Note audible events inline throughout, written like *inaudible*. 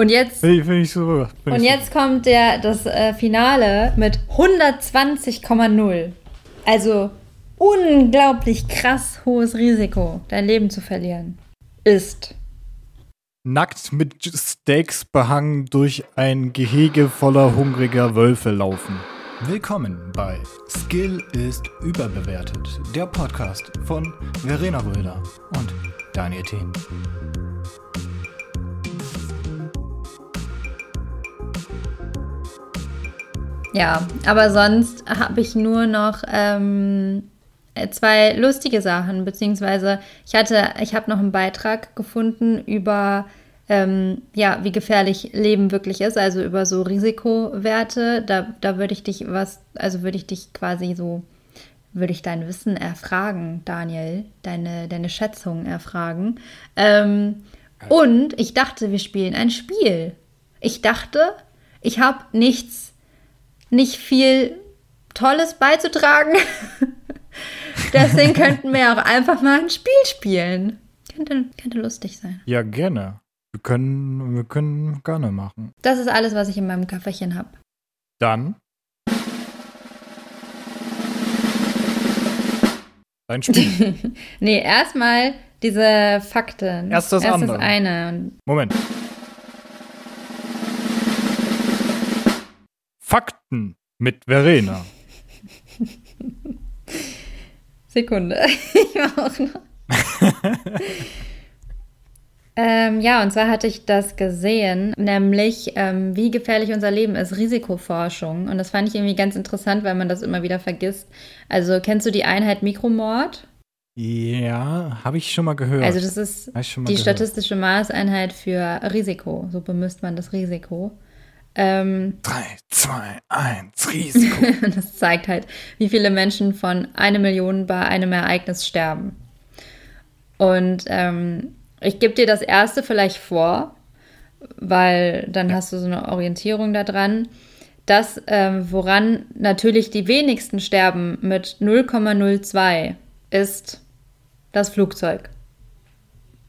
Und jetzt, Finde ich, find ich. Find und jetzt kommt der, das äh, Finale mit 120,0. Also unglaublich krass hohes Risiko, dein Leben zu verlieren. Ist. Nackt mit Steaks behangen durch ein Gehege voller hungriger Wölfe laufen. Willkommen bei Skill ist überbewertet. Der Podcast von Verena Röder und Daniel Thien. Ja, aber sonst habe ich nur noch ähm, zwei lustige Sachen, beziehungsweise ich hatte, ich habe noch einen Beitrag gefunden über ähm, ja, wie gefährlich Leben wirklich ist, also über so Risikowerte. Da, da würde ich dich was, also würde ich dich quasi so, würde ich dein Wissen erfragen, Daniel, deine, deine Schätzung erfragen. Ähm, und ich dachte, wir spielen ein Spiel. Ich dachte, ich habe nichts, nicht viel Tolles beizutragen. *laughs* Deswegen könnten wir auch einfach mal ein Spiel spielen. Könnte, könnte lustig sein. Ja, gerne. Wir können, wir können gerne machen. Das ist alles, was ich in meinem Köfferchen habe. Dann. Dein Spiel. *laughs* nee, erstmal diese Fakten. Erst das Erst andere. das eine. Moment. Fakten mit Verena. *laughs* Sekunde. *laughs* ich mach auch noch. *laughs* ähm, ja, und zwar hatte ich das gesehen, nämlich ähm, wie gefährlich unser Leben ist, Risikoforschung. Und das fand ich irgendwie ganz interessant, weil man das immer wieder vergisst. Also kennst du die Einheit Mikromord? Ja, habe ich schon mal gehört. Also das ist die gehört. statistische Maßeinheit für Risiko. So bemisst man das Risiko. Ähm, 3, 2, 1, Risiko. *laughs* das zeigt halt, wie viele Menschen von einer Million bei einem Ereignis sterben. Und ähm, ich gebe dir das erste vielleicht vor, weil dann hast du so eine Orientierung daran. Das, ähm, woran natürlich die wenigsten sterben mit 0,02, ist das Flugzeug.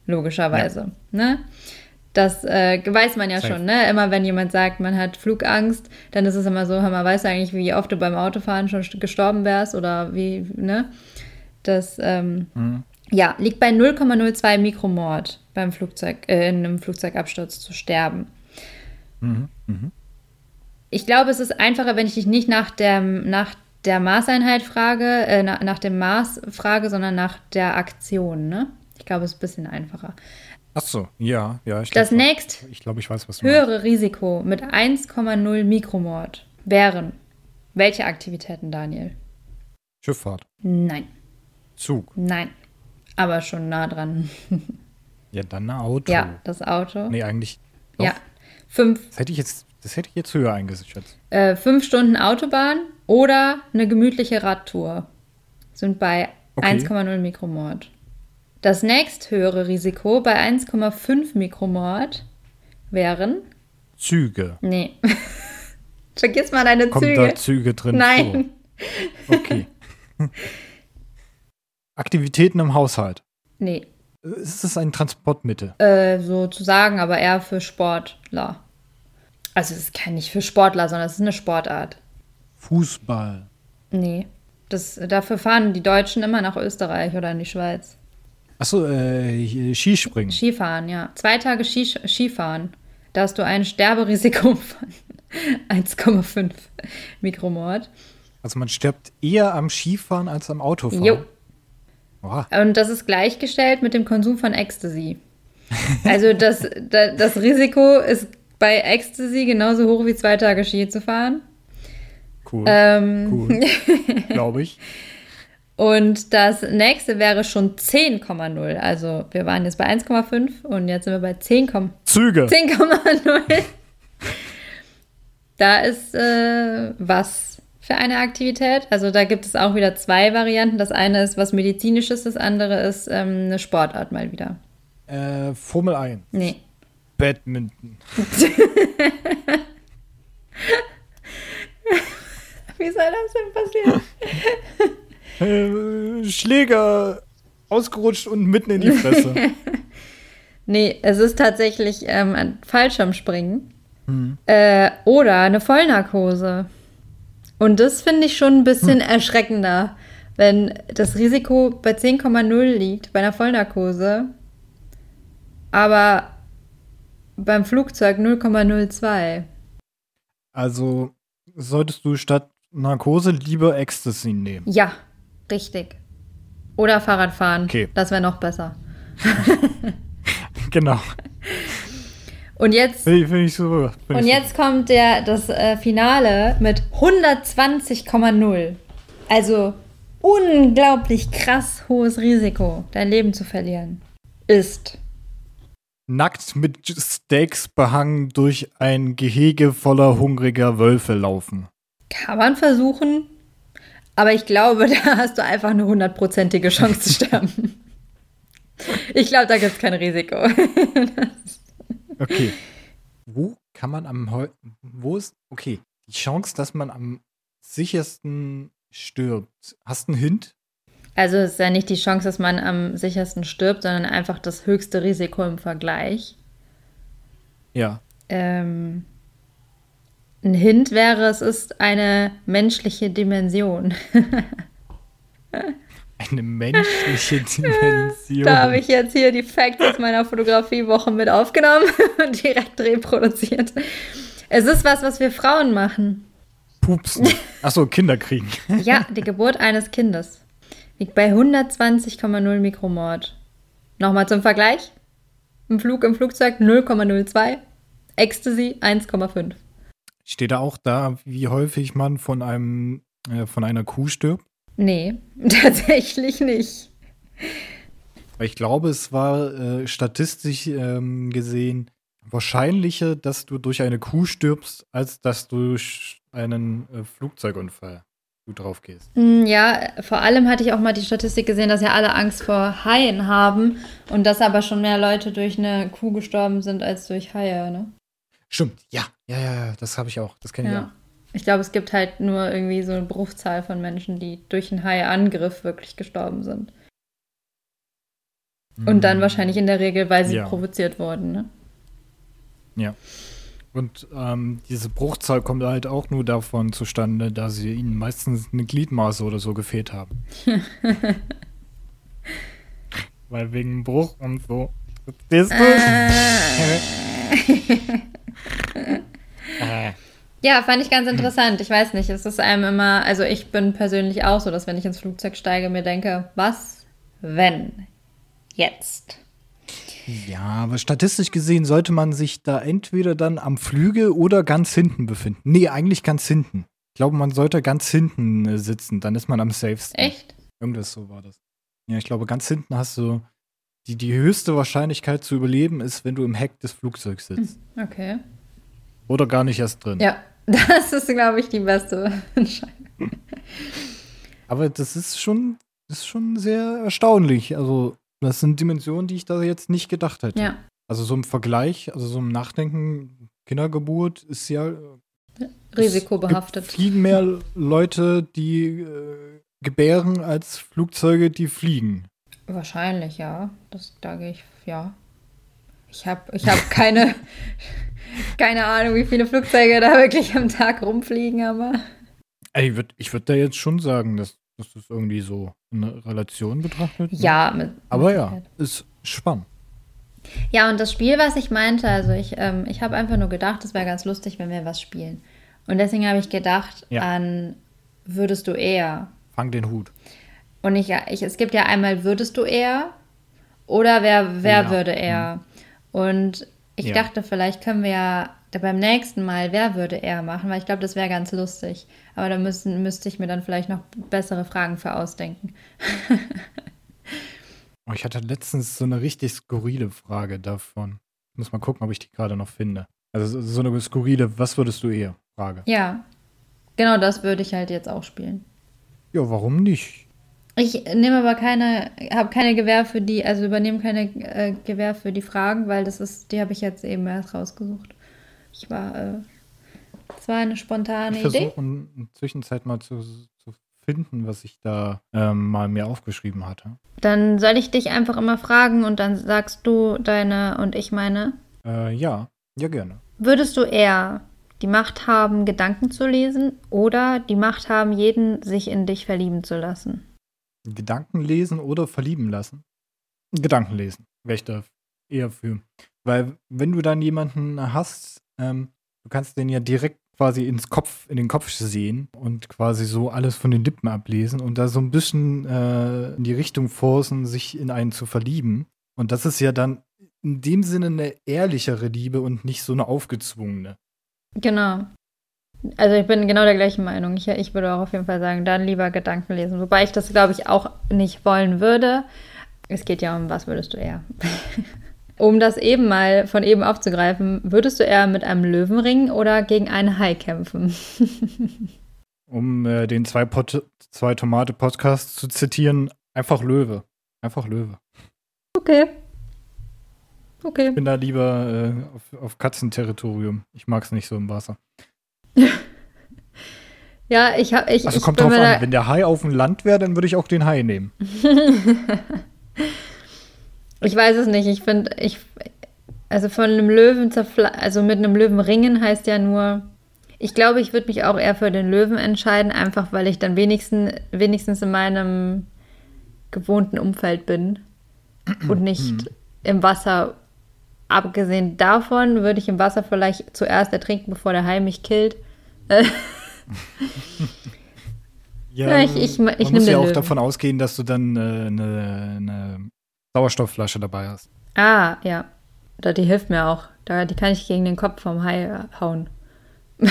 Logischerweise. Ne? Das äh, weiß man ja Safe. schon, ne? Immer wenn jemand sagt, man hat Flugangst, dann ist es immer so, hör mal, weißt du eigentlich, wie oft du beim Autofahren schon st- gestorben wärst oder wie, ne? Das, ähm, Mhm. ja, liegt bei 0,02 Mikromord beim Flugzeug, äh, in einem Flugzeugabsturz zu sterben. Mhm. Mhm. Ich glaube, es ist einfacher, wenn ich dich nicht nach der, nach der Maßeinheit frage, äh, nach, nach dem Maß frage, sondern nach der Aktion, ne? Ich glaube, es ist ein bisschen einfacher. Ach so, ja, ja. Ich Das glaub, nächst Ich glaube, ich weiß, was du meinst. höhere Risiko mit 1,0 Mikromord wären welche Aktivitäten, Daniel? Schifffahrt, Nein, Zug. nein. Aber schon nah dran. *laughs* Ja, dann ein Auto. Ja, das Auto. Nee, eigentlich. Doch. ja. Fünf, Das hätte ich jetzt, das hätte ich jetzt höher eingeschätzt. äh, fünf Stunden Autobahn oder eine gemütliche Radtour sind bei Okay. 1,0 Mikromord. Das nächsthöhere Risiko bei 1,5 Mikromord wären. Züge. Nee. *laughs* Vergiss mal deine Kommen Züge. da Züge drin Nein. vor? Okay. *laughs* Aktivitäten im Haushalt. Nee. Ist es ein Transportmittel? Äh, sozusagen, aber eher für Sportler. Also es ist kein nicht für Sportler, sondern es ist eine Sportart. Fußball. Nee. Das, dafür fahren die Deutschen immer nach Österreich oder in die Schweiz. Achso, äh, Skispringen. Skifahren, ja. Zwei Tage Ski, Skifahren. Da hast du ein Sterberisiko von *laughs* 1,5 Mikromord. Also man stirbt eher am Skifahren als am Autofahren. Jo. Oha. Und das ist gleichgestellt mit dem Konsum von Ecstasy. *laughs* Also das, da- das Risiko ist bei Ecstasy genauso hoch wie zwei Tage Ski zu fahren. Cool. Ähm, cool. *laughs* Glaube ich. Und das nächste wäre schon 10,0. Also wir waren jetzt bei 1,5 und jetzt sind wir bei 10,0. Züge. 10,0. Da ist äh, was für eine Aktivität. Also da gibt es auch wieder zwei Varianten. Das eine ist was Medizinisches, das andere ist ähm, eine Sportart mal wieder. Äh, Formel 1. Nee. Badminton. *laughs* Wie soll das denn passieren? *laughs* Äh, Schläger ausgerutscht und mitten in die Fresse. *laughs* Nee, es ist tatsächlich ähm, ein Fallschirmspringen hm. äh, oder eine Vollnarkose. Und das finde ich schon ein bisschen hm. erschreckender, wenn das Risiko bei 10,0 liegt bei einer Vollnarkose, aber beim Flugzeug 0,02. Also solltest du statt Narkose lieber Ecstasy nehmen. Ja, richtig. Oder Fahrradfahren. Okay. Das wäre noch besser. *laughs* genau. Und jetzt, find ich, find ich super. Und jetzt super. kommt der, das äh, Finale mit 120,0. Also unglaublich krass hohes Risiko, dein Leben zu verlieren. Ist nackt mit Steaks behangen durch ein Gehege voller hungriger Wölfe laufen. Kann man versuchen, aber ich glaube, *laughs* da hast du einfach eine hundertprozentige Chance zu sterben. *laughs* ich glaube, da gibt es kein Risiko. *laughs* okay. Wo kann man am wo ist okay, die Chance, dass man am sichersten stirbt. Hast du einen Hint? Also es ist ja nicht die Chance, dass man am sichersten stirbt, sondern einfach das höchste Risiko im Vergleich. Ja. Ähm, ein Hint wäre, es ist eine menschliche Dimension. *laughs* eine menschliche *laughs* Dimension. Da habe ich jetzt hier die Facts aus meiner Fotografiewoche mit aufgenommen *laughs* und direkt reproduziert. Es ist was, was wir Frauen machen. Pupsen. Achso, Kinder kriegen. ja, die Geburt eines Kindes. Liegt bei 120,0 Mikromord. Nochmal zum Vergleich. Im Flug im Flugzeug 0,02. Ecstasy 1,5. Steht da auch da, wie häufig man von einem äh, von einer Kuh stirbt? Nee, *laughs* tatsächlich nicht. Ich glaube, es war äh, statistisch ähm, gesehen wahrscheinlicher, dass du durch eine Kuh stirbst, als dass du durch einen äh, Flugzeugunfall du drauf gehst. Mm, ja, vor allem hatte ich auch mal die Statistik gesehen, dass ja alle Angst vor Haien haben und dass aber schon mehr Leute durch eine Kuh gestorben sind als durch Haie, ne? Stimmt, ja, ja, ja, das habe ich auch, das kenne ich ja. auch. Ich glaube, es gibt halt nur irgendwie so eine Bruchzahl von Menschen, die durch einen Haiangriff wirklich gestorben sind. Und dann mm. wahrscheinlich in der Regel, weil sie ja. provoziert wurden, ne? Ja. Und ähm, diese Bruchzahl kommt halt auch nur davon zustande, dass sie ihnen meistens eine Gliedmaße oder so gefehlt haben. *laughs* Weil wegen Bruch und so. Verstehst du? *laughs* *laughs* Äh. ja, fand ich ganz interessant. Ich weiß nicht, es ist einem immer, also ich bin persönlich auch so, dass wenn ich ins Flugzeug steige, mir denke, was, wenn, jetzt? Ja, aber statistisch gesehen sollte man sich da entweder dann am Flügel oder ganz hinten befinden. Nee, eigentlich ganz hinten. Ich glaube, man sollte ganz hinten äh, sitzen, dann ist man am safesten. Echt? Irgendwas so war das. Ja, ich glaube, ganz hinten hast du die, die höchste Wahrscheinlichkeit zu überleben ist, wenn du im Heck des Flugzeugs sitzt. Hm, okay. Oder gar nicht erst drin. Ja, *laughs* das ist, glaube ich, die beste *laughs* Entscheidung. Aber das ist schon, das ist schon sehr erstaunlich. Also, das sind Dimensionen, die ich da jetzt nicht gedacht hätte. Ja. Also so im Vergleich, also so im Nachdenken, Kindergeburt ist ja risikobehaftet. Viel mehr Leute, die äh, gebären, als Flugzeuge, die fliegen. Wahrscheinlich, ja. Das sage ich, ja. Ich habe ich hab *laughs* keine, keine Ahnung, wie viele Flugzeuge da wirklich am Tag rumfliegen, aber. Ich würde ich würd da jetzt schon sagen, dass dass das irgendwie so in Relation betrachtet. Ja, mit, aber ja, ist spannend. Ja, und das Spiel, was ich meinte, also ich, ähm, ich habe einfach nur gedacht, es wäre ganz lustig, wenn wir was spielen. Und deswegen habe ich gedacht ja. an Würdest du eher. Fang den Hut. Und ich, ich, es gibt ja einmal Würdest du eher oder Wer, wer ja. würde eher. Mhm. Und ich ja. dachte, vielleicht können wir ja beim nächsten Mal, wer würde er machen, weil ich glaube, das wäre ganz lustig. Aber da müssen, müsste ich mir dann vielleicht noch bessere Fragen für ausdenken. *laughs* oh, ich hatte letztens so eine richtig skurrile Frage davon. Ich muss mal gucken, ob ich die gerade noch finde. Also so eine skurrile, was würdest du eher? Frage. Ja, genau das würde ich halt jetzt auch spielen. Ja, warum nicht? Ich nehme aber keine, habe keine Gewähr für die, also übernehme keine äh, Gewähr für die Fragen, weil das ist, die habe ich jetzt eben erst rausgesucht. Ich war, äh, es war eine spontane ich Idee. Ich versuche in der Zwischenzeit mal zu, zu finden, was ich da ähm, mal mir aufgeschrieben hatte. Dann soll ich dich einfach immer fragen und dann sagst du deine und ich meine? Äh, ja, ja gerne. Würdest du eher die Macht haben, Gedanken zu lesen oder die Macht haben, jeden sich in dich verlieben zu lassen? Gedanken lesen oder verlieben lassen? Gedanken lesen, wäre ich da eher für. Weil wenn du dann jemanden hast, ähm, du kannst den ja direkt quasi ins Kopf, in den Kopf sehen und quasi so alles von den Lippen ablesen und da so ein bisschen äh, in die Richtung forcen, sich in einen zu verlieben. Und das ist ja dann in dem Sinne eine ehrlichere Liebe und nicht so eine aufgezwungene. Genau. Also ich bin genau der gleichen Meinung. Ich, ich würde auch auf jeden Fall sagen, dann lieber Gedanken lesen. Wobei ich das, glaube ich, auch nicht wollen würde. Es geht ja um, was würdest du eher? *laughs* um das eben mal von eben aufzugreifen, würdest du eher mit einem Löwen ringen oder gegen einen Hai kämpfen? *laughs* um äh, den zwei, Pot zwei zu zitieren, einfach Löwe. Einfach Löwe. Okay. Okay. Ich bin da lieber äh, auf, auf Katzenterritorium. Ich mag es nicht so im Wasser. Ja, ich habe ich. Also ich kommt drauf an, wenn der Hai auf dem Land wäre, dann würde ich auch den Hai nehmen. *laughs* ich weiß es nicht. Ich finde, ich. Also von einem Löwen also mit einem Löwen ringen heißt ja nur. Ich glaube, ich würde mich auch eher für den Löwen entscheiden, einfach weil ich dann wenigstens, wenigstens in meinem gewohnten Umfeld bin und nicht hm. im Wasser Abgesehen davon würde ich im Wasser vielleicht zuerst ertrinken, bevor der Hai mich killt. *laughs* ja, ja, ich, ich, ich man muss ja auch Löwen. davon ausgehen, dass du dann äh, eine, eine Sauerstoffflasche dabei hast. Ah, ja. Die hilft mir auch. die kann ich gegen den Kopf vom Hai äh, hauen. *laughs*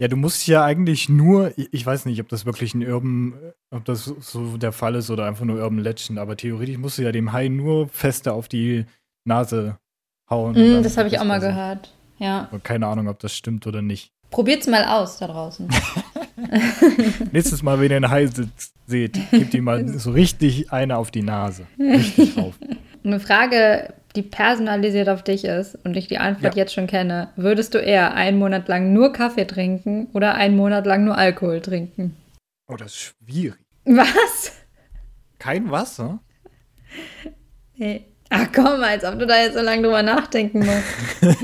Ja, du musst ja eigentlich nur, ich weiß nicht, ob das wirklich ein Urban, ob das so der Fall ist oder einfach nur Urban Legend, aber theoretisch musst du ja dem Hai nur fester auf die Nase hauen. Mm, das habe ich auch mal gehört. Ja. keine Ahnung, ob das stimmt oder nicht. Probiert's mal aus da draußen. *laughs* Nächstes Mal, wenn ihr einen Hai seht, gebt ihm mal so richtig eine auf die Nase. Richtig drauf. *laughs* Eine Frage, die personalisiert auf dich ist und ich die Antwort ja. jetzt schon kenne. Würdest du eher einen Monat lang nur Kaffee trinken oder einen Monat lang nur Alkohol trinken? Oh, das ist schwierig. Was? Kein Wasser? Nee. Ach komm, als ob du da jetzt so lange drüber nachdenken musst. *laughs*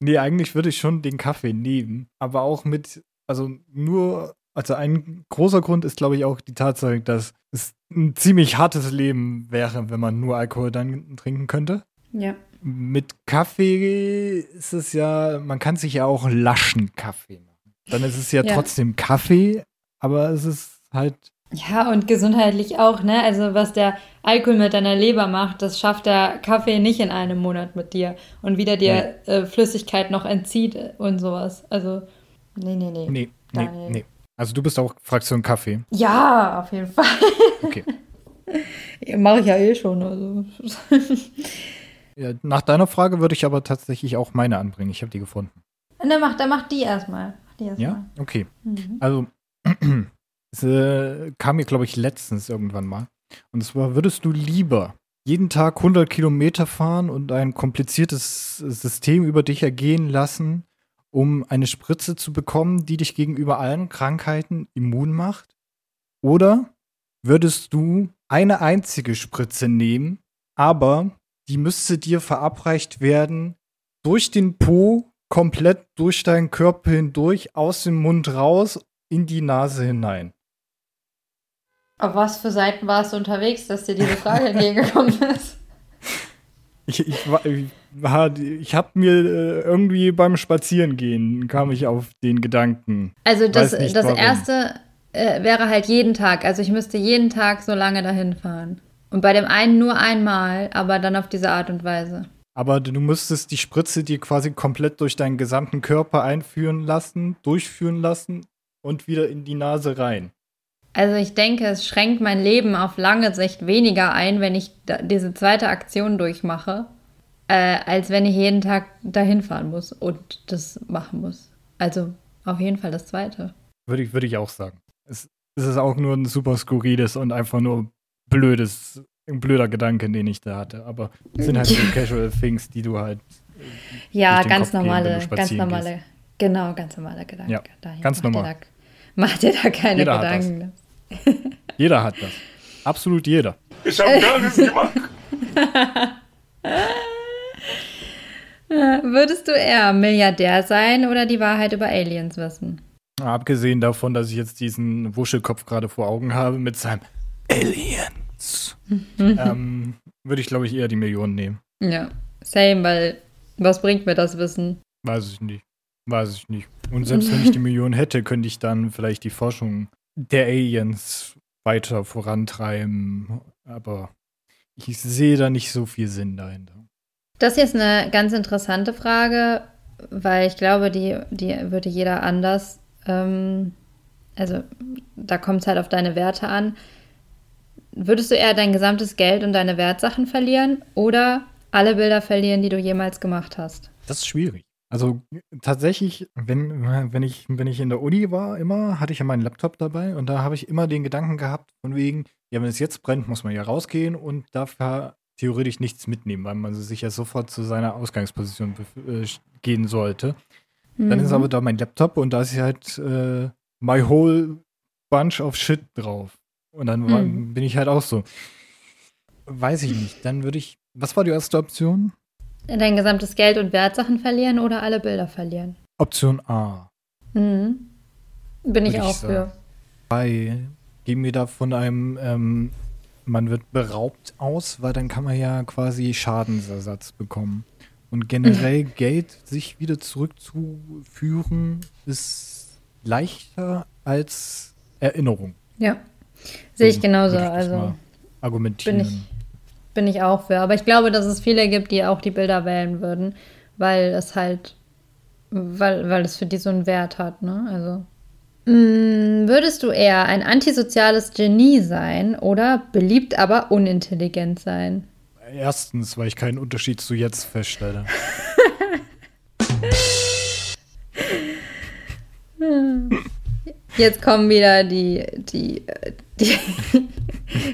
nee, eigentlich würde ich schon den Kaffee nehmen, aber auch mit, also nur, also ein großer Grund ist, glaube ich, auch die Tatsache, dass es ein ziemlich hartes Leben wäre, wenn man nur Alkohol dann trinken könnte. Ja. Mit Kaffee ist es ja, man kann sich ja auch laschen Kaffee machen. Dann ist es ja, ja. trotzdem Kaffee, aber es ist halt ja, und gesundheitlich auch, ne? Also was der Alkohol mit deiner Leber macht, das schafft der Kaffee nicht in einem Monat mit dir und wieder dir nee. äh, Flüssigkeit noch entzieht und sowas. Also, nee, nee, nee. Nee, nee, nee. Also du bist auch Fraktion Kaffee? Ja, auf jeden Fall. Okay. *laughs* Mache ich ja eh schon. Also. *laughs* ja, nach deiner Frage würde ich aber tatsächlich auch meine anbringen. Ich habe die gefunden. Dann mach, dann mach die erstmal. Erst ja, mal. okay. Mhm. Also Es äh, kam mir, glaube ich, letztens irgendwann mal. Und zwar, würdest du lieber jeden Tag 100 Kilometer fahren und ein kompliziertes System über dich ergehen lassen, um eine Spritze zu bekommen, die dich gegenüber allen Krankheiten immun macht? Oder würdest du eine einzige Spritze nehmen, aber die müsste dir verabreicht werden durch den Po, komplett durch deinen Körper hindurch, aus dem Mund raus, in die Nase hinein? Auf was für Seiten warst du unterwegs, dass dir diese Frage *laughs* entgegengekommen ist? Ich, ich, ich, ich habe mir äh, irgendwie beim Spazierengehen kam ich auf den Gedanken. Also das, das erste äh, wäre halt jeden Tag. Also ich müsste jeden Tag so lange dahin fahren. Und bei dem einen nur einmal, aber dann auf diese Art und Weise. Aber du müsstest die Spritze dir quasi komplett durch deinen gesamten Körper einführen lassen, durchführen lassen und wieder in die Nase rein. Also ich denke, es schränkt mein Leben auf lange Sicht weniger ein, wenn ich diese zweite Aktion durchmache, äh, als wenn ich jeden Tag dahin fahren muss und das machen muss. Also auf jeden Fall das zweite. Würde ich, würde ich auch sagen. Es, es ist auch nur ein super skurriles und einfach nur blödes, ein blöder Gedanke, den ich da hatte. Aber es sind halt so *laughs* Casual Things, die du halt. Ja, ganz Kopf normale, gehen, ganz normale, gehen. genau, ganz normale Gedanken. Ja, ganz normal. *laughs* Mach dir da keine Jeder Gedanken. *laughs* Jeder hat das. Absolut jeder. Ich habe gar nichts gemacht. *laughs* Würdest du eher Milliardär sein oder die Wahrheit über Aliens wissen? Abgesehen davon, dass ich jetzt diesen Wuschelkopf gerade vor Augen habe mit seinem Aliens, *laughs* ähm, würde ich, glaube ich, eher die Millionen nehmen. Ja, same, weil was bringt mir das Wissen? Weiß ich nicht. Weiß ich nicht. Und selbst wenn ich die Millionen hätte, könnte ich dann vielleicht die Forschung der Aliens weiter vorantreiben. Aber ich sehe da nicht so viel Sinn dahinter. Das hier ist eine ganz interessante Frage, weil ich glaube, die, die würde jeder anders. Ähm, also da kommt es halt auf deine Werte an. Würdest du eher dein gesamtes Geld und deine Wertsachen verlieren oder alle Bilder verlieren, die du jemals gemacht hast? Das ist schwierig. Also tatsächlich, wenn, wenn, ich, wenn ich in der Uni war, immer hatte ich ja meinen Laptop dabei und da habe ich immer den Gedanken gehabt, von wegen, ja, wenn es jetzt brennt, muss man ja rausgehen und dafür theoretisch nichts mitnehmen, weil man sich ja sofort zu seiner Ausgangsposition äh, gehen sollte. Mhm. Dann ist aber da mein Laptop und da ist halt äh, my whole bunch of shit drauf. Und dann war, mhm. bin ich halt auch so. Weiß ich nicht. Dann würde ich. Was war die erste Option? Dein gesamtes Geld und Wertsachen verlieren oder alle Bilder verlieren? Option A. Mhm. Bin ich auch für. Bei, gehen wir da von einem, ähm, man wird beraubt aus, weil dann kann man ja quasi Schadensersatz bekommen. Und generell Geld sich wieder zurückzuführen ist leichter als Erinnerung. Ja, sehe ich genauso. Also argumentieren. Bin ich, bin ich auch für. Aber ich glaube, dass es viele gibt, die auch die Bilder wählen würden, weil es halt, weil, weil es für die so einen Wert hat, ne? Also. Mh, würdest du eher ein antisoziales Genie sein oder beliebt, aber unintelligent sein? Erstens, weil ich keinen Unterschied zu jetzt feststelle. *laughs* *laughs* Jetzt kommen wieder die, die, die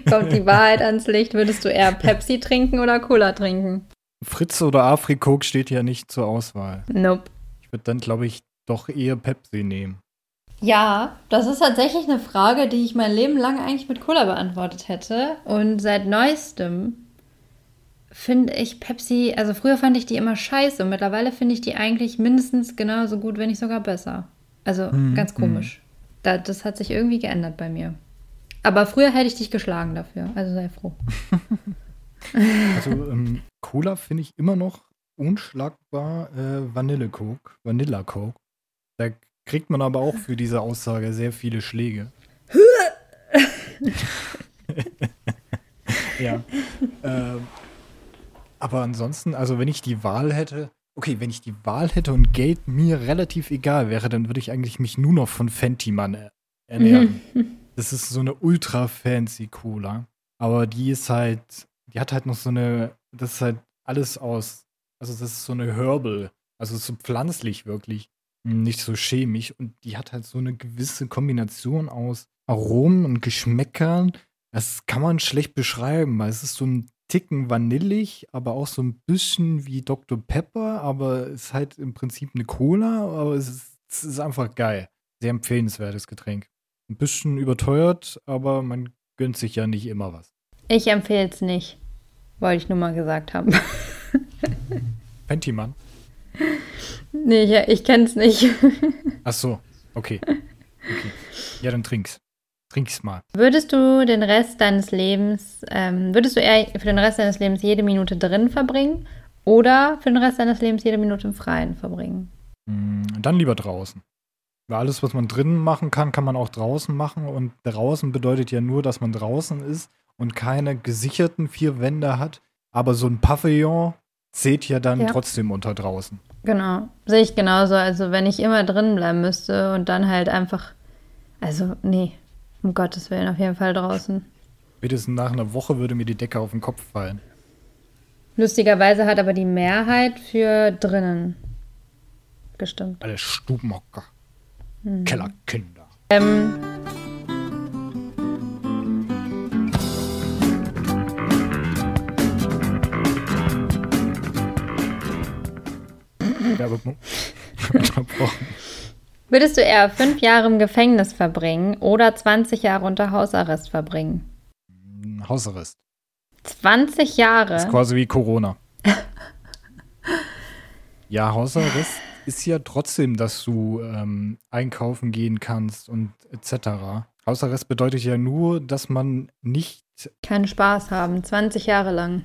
*laughs* kommt die Wahrheit ans Licht. Würdest du eher Pepsi trinken oder Cola trinken? Fritz oder Afrikok steht ja nicht zur Auswahl. Nope. Ich würde dann, glaube ich, doch eher Pepsi nehmen. Ja, das ist tatsächlich eine Frage, die ich mein Leben lang eigentlich mit Cola beantwortet hätte. Und seit neuestem finde ich Pepsi, also früher fand ich die immer scheiße und mittlerweile finde ich die eigentlich mindestens genauso gut, wenn nicht sogar besser. Also hm, ganz komisch. Hm. Da, das hat sich irgendwie geändert bei mir. Aber früher hätte ich dich geschlagen dafür, also sei froh. *laughs* also ähm, Cola finde ich immer noch unschlagbar äh, Vanillecoke, Vanilla Coke. Da kriegt man aber auch für diese Aussage sehr viele Schläge. *laughs* ja. Äh, aber ansonsten, also wenn ich die Wahl hätte, okay, wenn ich die Wahl hätte und Geld mir relativ egal wäre, dann würde ich eigentlich mich nur noch von Fenty Mann ernähren. *laughs* das ist so eine ultra fancy Cola. Aber die ist halt, die hat halt noch so eine, das ist halt alles aus, also das ist so eine Herbal, also so pflanzlich wirklich, nicht so chemisch. Und die hat halt so eine gewisse Kombination aus Aromen und Geschmäckern. Das kann man schlecht beschreiben, weil es ist so ein Ticken vanillig, aber auch so ein bisschen wie Dr. Pepper, aber es ist halt im Prinzip eine Cola, aber es ist, es ist einfach geil. Sehr empfehlenswertes Getränk. Ein bisschen überteuert, aber man gönnt sich ja nicht immer was. Ich empfehle es nicht. Wollte ich nur mal gesagt haben. *laughs* Fenty Mann? Nee, ich, ich kenn's nicht. *laughs* Ach so, okay. okay. Ja, dann trink's. Trink's mal. Würdest du den Rest deines Lebens, ähm, würdest du eher für den Rest deines Lebens jede Minute drin verbringen oder für den Rest deines Lebens jede Minute im Freien verbringen? Mm, dann lieber draußen. Weil alles, was man drinnen machen kann, kann man auch draußen machen. Und draußen bedeutet ja nur, dass man draußen ist und keine gesicherten vier Wände hat. Aber so ein Pavillon zählt ja dann ja. trotzdem unter draußen. Genau, sehe ich genauso. Also wenn ich immer drinnen bleiben müsste und dann halt einfach, also nee, um Gottes Willen, auf jeden Fall draußen. Spätestens nach einer Woche würde mir die Decke auf den Kopf fallen. Lustigerweise hat aber die Mehrheit für drinnen gestimmt. Alle Stubenhocker. Hm. Kellerkinder. Ähm. Werbung. *laughs* Unterbrochen. Würdest du eher fünf Jahre im Gefängnis verbringen oder 20 Jahre unter Hausarrest verbringen? Hausarrest. 20 Jahre? Das ist quasi wie Corona. *laughs* ja, Hausarrest ist ja trotzdem, dass du ähm, einkaufen gehen kannst und etc. Hausarrest bedeutet ja nur, dass man nicht. Keinen Spaß haben, 20 Jahre lang.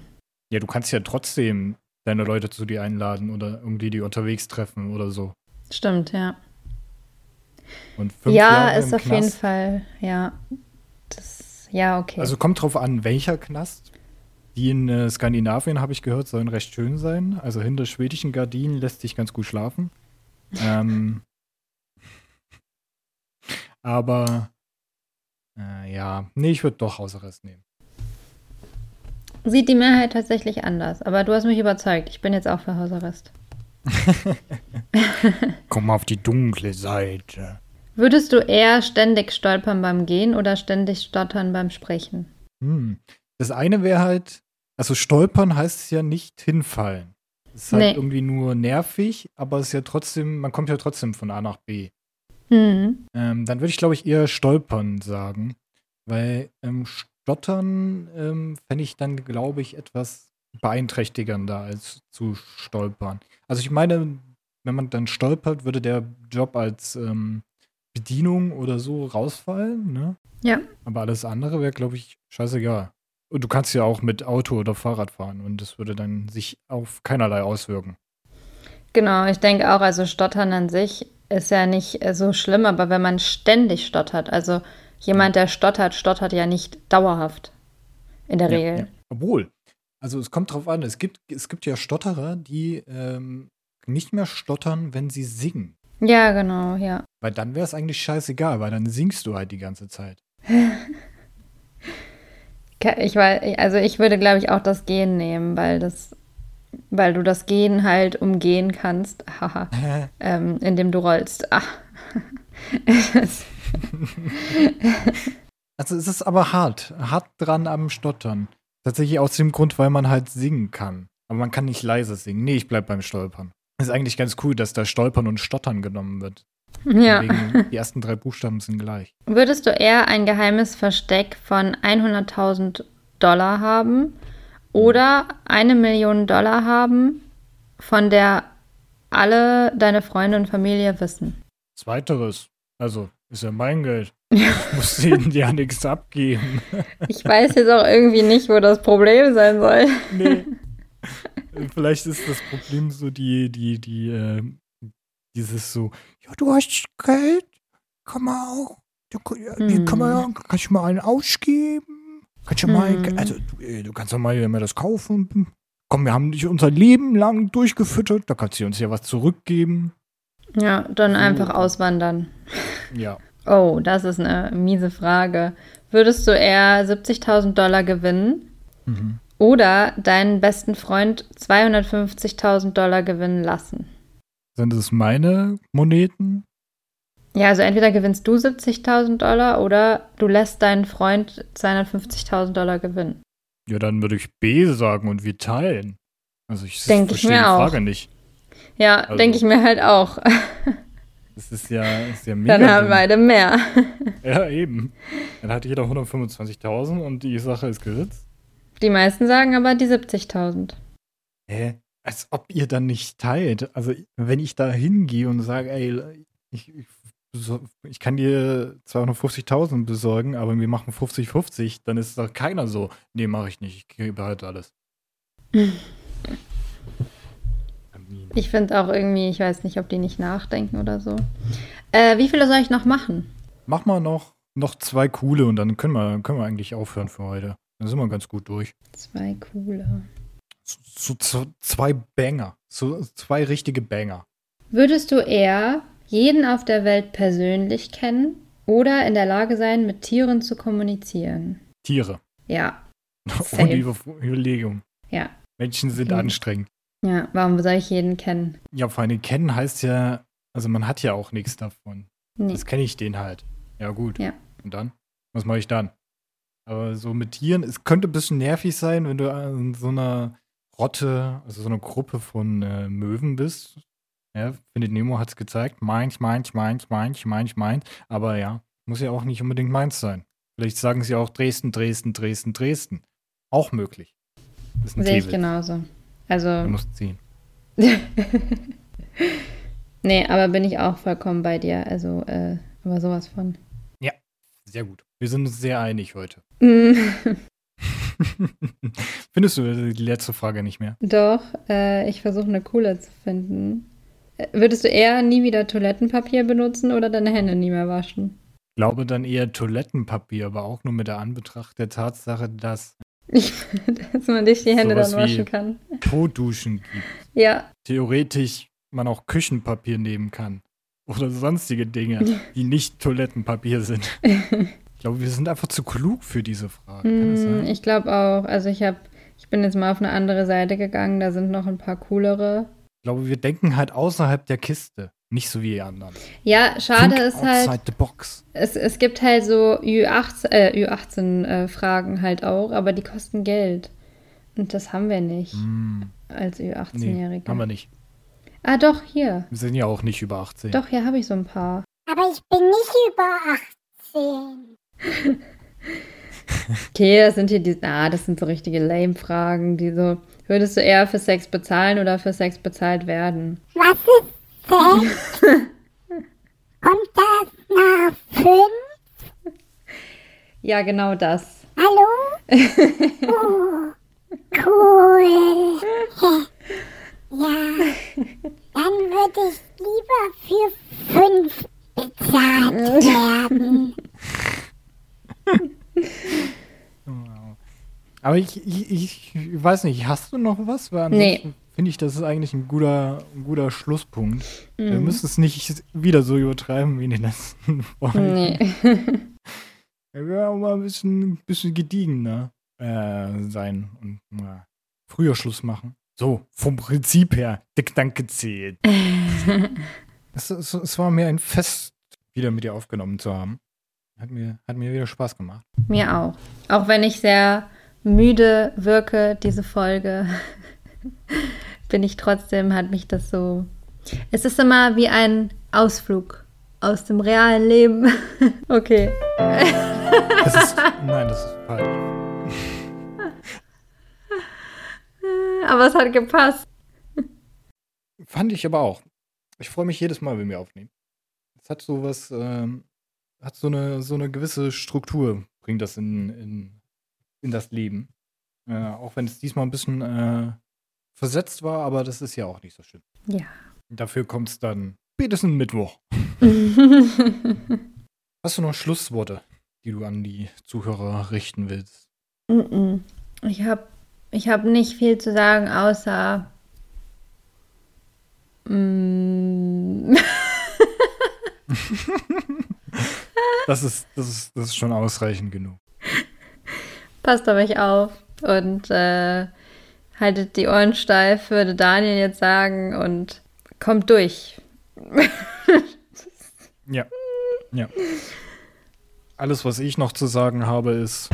Ja, du kannst ja trotzdem deine Leute zu dir einladen oder irgendwie die unterwegs treffen oder so. Stimmt, ja. Und fünf ja, Jahre ist auf Knast, jeden Fall, ja. Das, ja, okay. Also kommt drauf an, welcher Knast. Die in äh, Skandinavien, habe ich gehört, sollen recht schön sein. Also hinter schwedischen Gardinen lässt sich ganz gut schlafen. ähm, aber äh, ja, nee, ich würde doch Hausarrest nehmen. Sieht die Mehrheit tatsächlich anders, aber du hast mich überzeugt. Ich bin jetzt auch für Hausarrest. *laughs* *laughs* Komm auf die dunkle Seite. Würdest du eher ständig stolpern beim Gehen oder ständig stottern beim Sprechen? Hm. Das eine wäre halt, also stolpern heißt es ja nicht hinfallen. Es ist halt Nee. irgendwie nur nervig, aber es ist ja trotzdem, man kommt ja trotzdem von A nach B. Hm. Ähm, dann würde ich, glaube ich, eher stolpern sagen. Weil ähm, stottern ähm, fände ich dann, glaube ich, etwas beeinträchtigender als zu stolpern. Also ich meine, wenn man dann stolpert, würde der Job als ähm, Bedienung oder so rausfallen, ne? Ja. Aber alles andere wäre, glaube ich, scheißegal. Und du kannst ja auch mit Auto oder Fahrrad fahren und das würde dann sich auf keinerlei auswirken. Genau, ich denke auch, also Stottern an sich ist ja nicht äh, so schlimm, aber wenn man ständig stottert, also jemand, der stottert, stottert ja nicht dauerhaft. In der Ja, Regel. ja. Obwohl, also es kommt drauf an, es gibt, es gibt ja Stotterer, die ähm, nicht mehr stottern, wenn sie singen. Ja, genau, ja. Weil dann wäre es eigentlich scheißegal, weil dann singst du halt die ganze Zeit. *laughs* Ich weiß, also ich würde, glaube ich, auch das Gehen nehmen, weil das, weil du das Gehen halt umgehen kannst, haha, *laughs* ähm, indem du rollst. Ah. *laughs* Also es ist aber hart, hart dran am Stottern. Tatsächlich aus dem Grund, weil man halt singen kann. Aber man kann nicht leise singen. Nee, ich bleib beim Stolpern. Ist eigentlich ganz cool, dass da Stolpern und Stottern genommen wird. Ja. Die ersten drei Buchstaben sind gleich. Würdest du eher ein geheimes Versteck von 100.000 Dollar haben oder eine Million Dollar haben, von der alle deine Freunde und Familie wissen? Zweiteres. Also, ist ja mein Geld. Ich muss denen ja nichts abgeben. *laughs* Ich weiß jetzt auch irgendwie nicht, wo das Problem sein soll. Nee. *laughs* Vielleicht ist das Problem so die, die, die, äh, dieses so, ja, du hast Geld, kann man auch, Hm. kann man ja, kannst du mal einen ausgeben, kannst du mal, Hm. also du, äh, du kannst doch mal, mal das kaufen. Komm, wir haben dich unser Leben lang durchgefüttert, da kannst du uns ja was zurückgeben. Ja, dann So. einfach auswandern. Ja. Oh, das ist eine miese Frage. Würdest du eher 70.000 Dollar gewinnen Mhm. oder deinen besten Freund 250.000 Dollar gewinnen lassen? Sind das meine Moneten? Ja, also entweder gewinnst du 70.000 Dollar oder du lässt deinen Freund 250.000 Dollar gewinnen. Ja, dann würde ich B sagen und wir teilen. Also ich Denk ich verstehe mir die auch. Frage nicht. Ja, Also- denke ich mir halt auch. *laughs* Das ist ja, ist ja mega. Dann haben beide mehr. *laughs* Ja, eben. Dann hat jeder 125.000 und die Sache ist geritzt. Die meisten sagen aber die 70.000. Hä? Als ob ihr dann nicht teilt. Also, wenn ich da hingehe und sage, ey, ich, ich, ich kann dir 250.000 besorgen, aber wir machen 50-50, dann ist doch keiner so, nee, mache ich nicht, ich gebe halt alles. *laughs* Ich finde auch irgendwie, ich weiß nicht, ob die nicht nachdenken oder so. Äh, wie viele soll ich noch machen? Mach mal noch, noch zwei coole und dann können wir, können wir eigentlich aufhören für heute. Dann sind wir ganz gut durch. Zwei coole. So, so, zwei Banger. So zwei richtige Banger. Würdest du eher jeden auf der Welt persönlich kennen oder in der Lage sein, mit Tieren zu kommunizieren? Tiere. Ja. *laughs* Ohne Über Überlegung. ja, Menschen sind Mhm. anstrengend. ja. Warum soll ich jeden kennen? Ja, vor allem kennen heißt ja, also man hat ja auch nichts davon. Nee. Das kenne ich den halt. Ja, gut. Ja. Und dann? Was mache ich dann? Aber so mit Tieren, es könnte ein bisschen nervig sein, wenn du in so einer Rotte, also so einer Gruppe von äh, Möwen bist. Ja, Findet Nemo hat es gezeigt. Meins, meins, meins, meins, meins, meins. Aber ja, muss ja auch nicht unbedingt meins sein. Vielleicht sagen sie auch Dresden, Dresden, Dresden, Dresden. Auch möglich. Sehe ich genauso. Also. Du musst ziehen. *laughs* nee, aber bin ich auch vollkommen bei dir. Also, äh, aber sowas von. Ja, sehr gut. Wir sind uns sehr einig heute. *laughs* *laughs* Findest du die letzte Frage nicht mehr? Doch, äh, ich versuche eine coole zu finden. Äh, würdest du eher nie wieder Toilettenpapier benutzen oder deine Hände nie mehr waschen? Ich glaube dann eher Toilettenpapier, aber auch nur mit der Anbetracht der Tatsache, dass, *laughs* dass man dich die Hände dann waschen kann. Totduschen gibt. Ja. Theoretisch man auch Küchenpapier nehmen kann. Oder sonstige Dinge, die nicht Toilettenpapier sind. *laughs* Ich glaube, wir sind einfach zu klug für diese Frage. Mm, ich glaube auch. Also ich habe, ich bin jetzt mal auf eine andere Seite gegangen, da sind noch ein paar coolere. Ich glaube, wir denken halt außerhalb der Kiste. Nicht so wie die anderen. Ja, schade Think ist halt. The box. Es, es gibt halt so Ü18, äh, Ü18-Fragen äh, halt auch, aber die kosten Geld. Und das haben wir nicht mm. als Ü18-Jährige. Nee, haben wir nicht. Ah, doch, hier. Wir sind ja auch nicht über 18. Doch, hier habe ich so ein paar. Aber ich bin nicht über 18. *laughs* okay, das sind hier die. Ah, das sind so richtige Lame-Fragen, die so. Würdest du eher für Sex bezahlen oder für Sex bezahlt werden? Was ist Sex? *laughs* Kommt das nach fünf? Ja, genau das. Hallo? *laughs* oh, cool. Ja, dann würde ich lieber für fünf bezahlt werden. Aber ich, ich, ich weiß nicht, hast du noch was? Weil nee. Finde ich, das ist eigentlich ein guter, ein guter Schlusspunkt. Mhm. Wir müssen es nicht wieder so übertreiben wie in den letzten *laughs* Folgen. Nee. *laughs* Wir werden auch mal ein bisschen, bisschen gediegener äh, sein und mal früher Schluss machen. So, vom Prinzip her, der Gedanke zählt. *laughs* es, es, es, war mir ein Fest, wieder mit dir aufgenommen zu haben. Hat mir, hat mir wieder Spaß gemacht. Mir auch. Auch wenn ich sehr müde wirke, diese Folge, *laughs* bin ich trotzdem, hat mich das so. Es ist immer wie ein Ausflug aus dem realen Leben. *laughs* okay. Das ist, nein, das ist falsch. *laughs* aber es hat gepasst. Fand ich aber auch. Ich freue mich jedes Mal, wenn wir aufnehmen. Es hat so was, ähm, hat so eine, so eine gewisse Struktur, bringt das in, in, in das Leben. Äh, auch wenn es diesmal ein bisschen äh, versetzt war, aber das ist ja auch nicht so schlimm. Ja. Dafür kommt es dann spätestens Mittwoch. *laughs* Hast du noch Schlussworte, die du an die Zuhörer richten willst? Ich habe ich habe nicht viel zu sagen, außer. Mm. *laughs* das, ist, das, ist, das ist schon ausreichend genug. Passt auf euch auf und äh, haltet die Ohren steif, würde Daniel jetzt sagen, und kommt durch. *laughs* ja. Ja. Alles, was ich noch zu sagen habe, ist.